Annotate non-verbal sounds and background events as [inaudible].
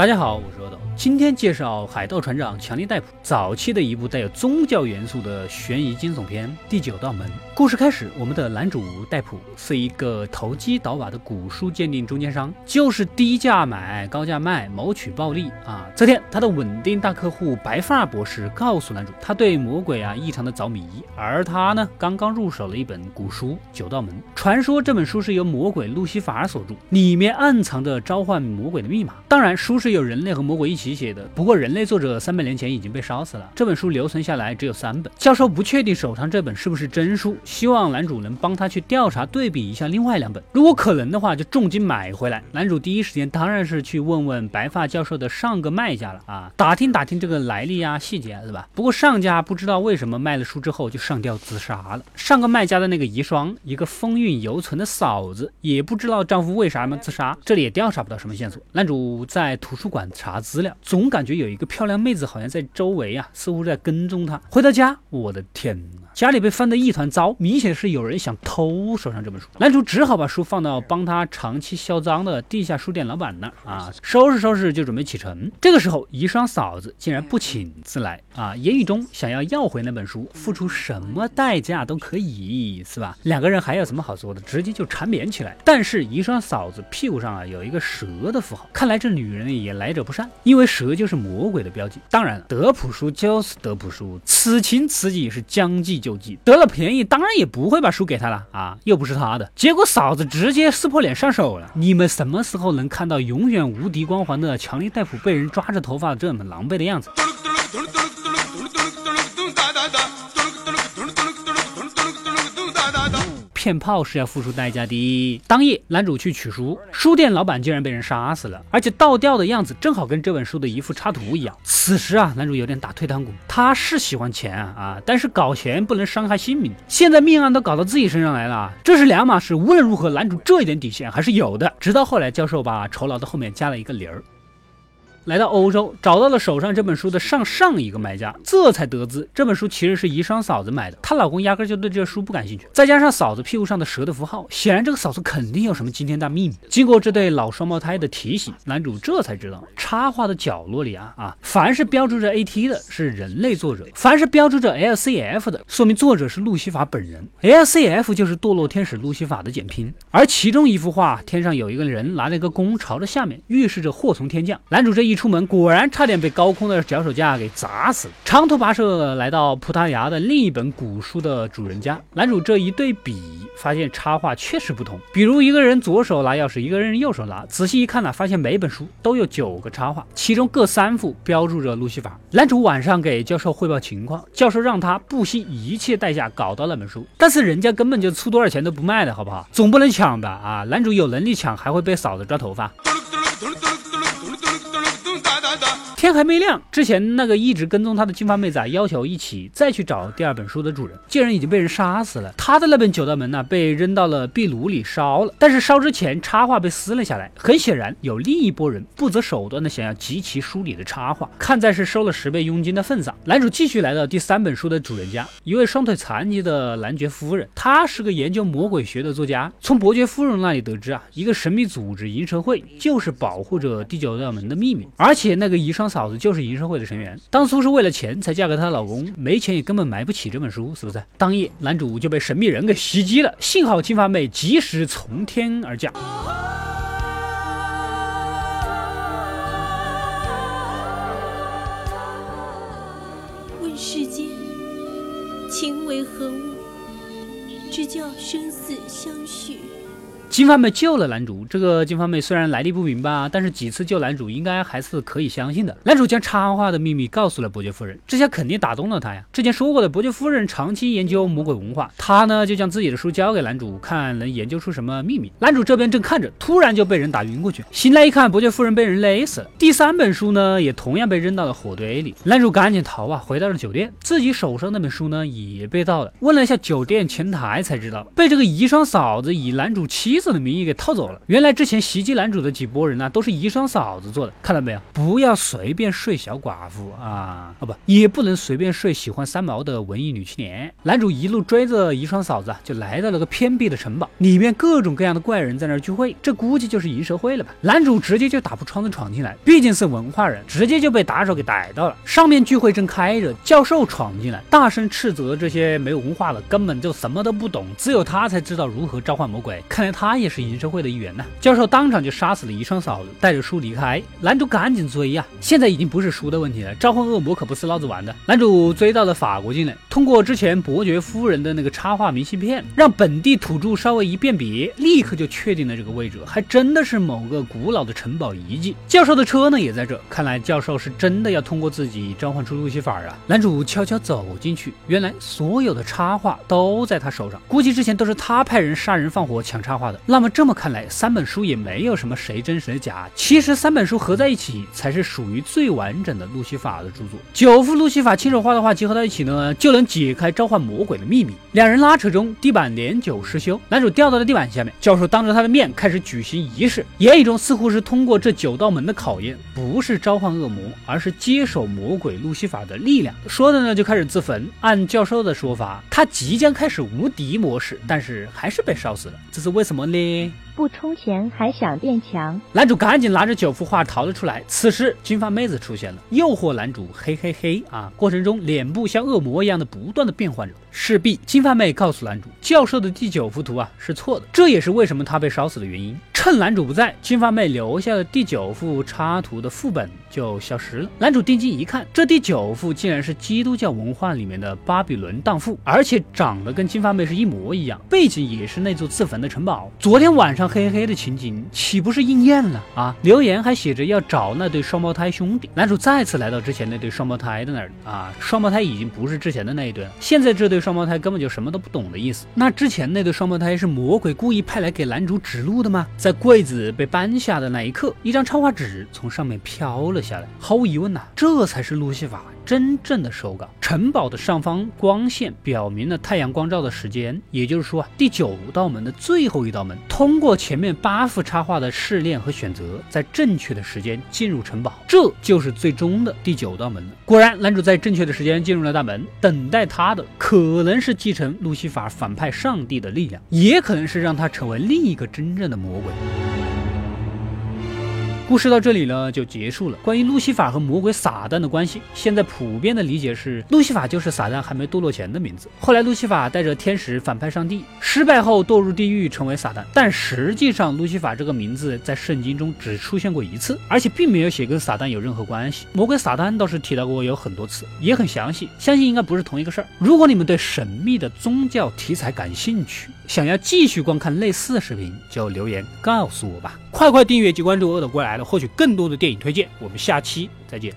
大家好，我是，今天介绍海盗船长强尼戴普早期的一部带有宗教元素的悬疑惊悚片《第九道门》。故事开始，我们的男主戴普是一个投机倒把的古书鉴定中间商，就是低价买高价卖，谋取暴利啊。这天，他的稳定大客户白发博士告诉男主，他对魔鬼啊异常的着迷，而他呢刚刚入手了一本古书《九道门》，传说这本书是由魔鬼路西法所著，里面暗藏着召唤魔鬼的密码。当然，书是有人类和魔鬼一起其写的。不过，人类作者三百年前已经被烧死了。这本书留存下来只有三本。教授不确定手上这本是不是真书，希望男主能帮他去调查对比一下另外两本。如果可能的话，就重金买回来。男主第一时间当然是去问问白发教授的上个卖家了啊，打听打听这个来历啊、细节，是吧？不过上家不知道为什么卖了书之后就上吊自杀了。上个卖家的那个遗孀，一个风韵犹存的嫂子，也不知道丈夫为啥么自杀，这里也调查不到什么线索。男主。在图书馆查资料，总感觉有一个漂亮妹子好像在周围啊，似乎在跟踪他。回到家，我的天哪，家里被翻得一团糟，明显是有人想偷手上这本书。男主只好把书放到帮他长期销赃的地下书店老板那儿啊，收拾收拾就准备启程。这个时候，遗孀嫂子竟然不请自来啊，言语中想要要回那本书，付出什么代价都可以，是吧？两个人还有什么好说的，直接就缠绵起来。但是遗孀嫂子屁股上啊有一个蛇的符号，看来这女。人也来者不善，因为蛇就是魔鬼的标记。当然了，德普书就是德普书，此情此景是将计就得了便宜当然也不会把书给他了啊，又不是他的。结果嫂子直接撕破脸上手了。你们什么时候能看到永远无敌光环的强力戴普被人抓着头发这么狼狈的样子？骗炮是要付出代价的。当夜，男主去取书，书店老板竟然被人杀死了，而且倒吊的样子正好跟这本书的一幅插图一样。此时啊，男主有点打退堂鼓。他是喜欢钱啊啊，但是搞钱不能伤害性命。现在命案都搞到自己身上来了，这是两码事。无论如何，男主这一点底线还是有的。直到后来，教授把酬劳的后面加了一个零儿。来到欧洲，找到了手上这本书的上上一个买家，这才得知这本书其实是遗孀嫂子买的。她老公压根就对这书不感兴趣，再加上嫂子屁股上的蛇的符号，显然这个嫂子肯定有什么惊天大秘密。经过这对老双胞胎的提醒，男主这才知道，插画的角落里啊啊，凡是标注着 AT 的 [laughs] 是人类作者，凡是标注着 LCF 的，说明作者是路西法本人。LCF 就是堕落天使路西法的简拼。而其中一幅画，天上有一个人拿了一个弓朝着下面，预示着祸从天降。男主这一。出门，果然差点被高空的脚手架给砸死。长途跋涉来到葡萄牙的另一本古书的主人家，男主这一对比，发现插画确实不同。比如一个人左手拿钥匙，一个人右手拿。仔细一看呢，发现每本书都有九个插画，其中各三幅标注着路西法。男主晚上给教授汇报情况，教授让他不惜一切代价搞到那本书，但是人家根本就出多少钱都不卖的，好不好？总不能抢吧？啊，男主有能力抢，还会被嫂子抓头发。天还没亮之前，那个一直跟踪他的金发妹子啊，要求一起再去找第二本书的主人。竟然已经被人杀死了，他的那本九道门呢，被扔到了壁炉里烧了。但是烧之前，插画被撕了下来。很显然，有另一波人不择手段的想要集齐书里的插画。看在是收了十倍佣金的份上，男主继续来到第三本书的主人家，一位双腿残疾的男爵夫人。她是个研究魔鬼学的作家。从伯爵夫人那里得知啊，一个神秘组织银蛇会就是保护着第九道门的秘密，而且那个遗孀。嫂子就是银社会的成员，当初是为了钱才嫁给她老公，没钱也根本买不起这本书，是不是？当夜，男主就被神秘人给袭击了，幸好金发妹及时从天而降。问世间情为何物，直教生死相许。金发妹救了男主，这个金发妹虽然来历不明吧，但是几次救男主应该还是可以相信的。男主将插画的秘密告诉了伯爵夫人，这下肯定打动了他呀。之前说过的，伯爵夫人长期研究魔鬼文化，他呢就将自己的书交给男主，看能研究出什么秘密。男主这边正看着，突然就被人打晕过去，醒来一看，伯爵夫人被人勒死了。第三本书呢，也同样被扔到了火堆里。男主赶紧逃啊，回到了酒店，自己手上那本书呢也被盗了。问了一下酒店前台，才知道被这个遗孀嫂子以男主妻。妻子的名义给套走了。原来之前袭击男主的几波人呢，都是遗孀嫂子做的。看到没有？不要随便睡小寡妇啊！哦不，也不能随便睡喜欢三毛的文艺女青年。男主一路追着遗孀嫂子，就来到了个偏僻的城堡，里面各种各样的怪人在那儿聚会，这估计就是银蛇会了吧？男主直接就打破窗子闯进来，毕竟是文化人，直接就被打手给逮到了。上面聚会正开着，教授闯进来，大声斥责这些没文化的，根本就什么都不懂，只有他才知道如何召唤魔鬼。看来他他也是银蛇会的一员呢。教授当场就杀死了遗孀嫂子，带着书离开。男主赶紧追呀，现在已经不是书的问题了，召唤恶魔可不是闹着玩的。男主追到了法国境内，通过之前伯爵夫人的那个插画明信片，让本地土著稍微一辨别，立刻就确定了这个位置，还真的是某个古老的城堡遗迹。教授的车呢也在这，看来教授是真的要通过自己召唤出路西法啊。男主悄悄走进去，原来所有的插画都在他手上，估计之前都是他派人杀人放火抢插画的。那么这么看来，三本书也没有什么谁真谁假，其实三本书合在一起才是属于最完整的路西法的著作。九幅路西法亲手画的画结合到一起呢，就能解开召唤魔鬼的秘密。两人拉扯中，地板年久失修，男主掉到了地板下面。教授当着他的面开始举行仪式，言语中似乎是通过这九道门的考验，不是召唤恶魔，而是接手魔鬼路西法的力量。说的呢就开始自焚。按教授的说法，他即将开始无敌模式，但是还是被烧死了。这是为什么呢？Lê 不充钱还想变强，男主赶紧拿着九幅画逃了出来。此时金发妹子出现了，诱惑男主，嘿嘿嘿啊！过程中脸部像恶魔一样的不断的变换着。势必金发妹告诉男主，教授的第九幅图啊是错的，这也是为什么他被烧死的原因。趁男主不在，金发妹留下了第九幅插图的副本就消失了。男主定睛一看，这第九幅竟然是基督教文化里面的巴比伦荡妇，而且长得跟金发妹是一模一样，背景也是那座自焚的城堡。昨天晚上黑黑的情景岂不是应验了啊？留言还写着要找那对双胞胎兄弟。男主再次来到之前那对双胞胎的那儿啊，双胞胎已经不是之前的那一对了，现在这对。双胞胎根本就什么都不懂的意思。那之前那对双胞胎是魔鬼故意派来给男主指路的吗？在柜子被搬下的那一刻，一张超画纸从上面飘了下来。毫无疑问呐，这才是路西法。真正的手稿，城堡的上方光线表明了太阳光照的时间，也就是说啊，第九道门的最后一道门，通过前面八幅插画的试炼和选择，在正确的时间进入城堡，这就是最终的第九道门了。果然，男主在正确的时间进入了大门，等待他的可能是继承路西法反派上帝的力量，也可能是让他成为另一个真正的魔鬼。故事到这里呢就结束了。关于路西法和魔鬼撒旦的关系，现在普遍的理解是，路西法就是撒旦还没堕落前的名字。后来路西法带着天使反派上帝，失败后堕入地狱成为撒旦。但实际上，路西法这个名字在圣经中只出现过一次，而且并没有写跟撒旦有任何关系。魔鬼撒旦倒是提到过有很多次，也很详细，相信应该不是同一个事儿。如果你们对神秘的宗教题材感兴趣，想要继续观看类似的视频，就留言告诉我吧。快快订阅及关注“饿的过来了”，获取更多的电影推荐。我们下期再见。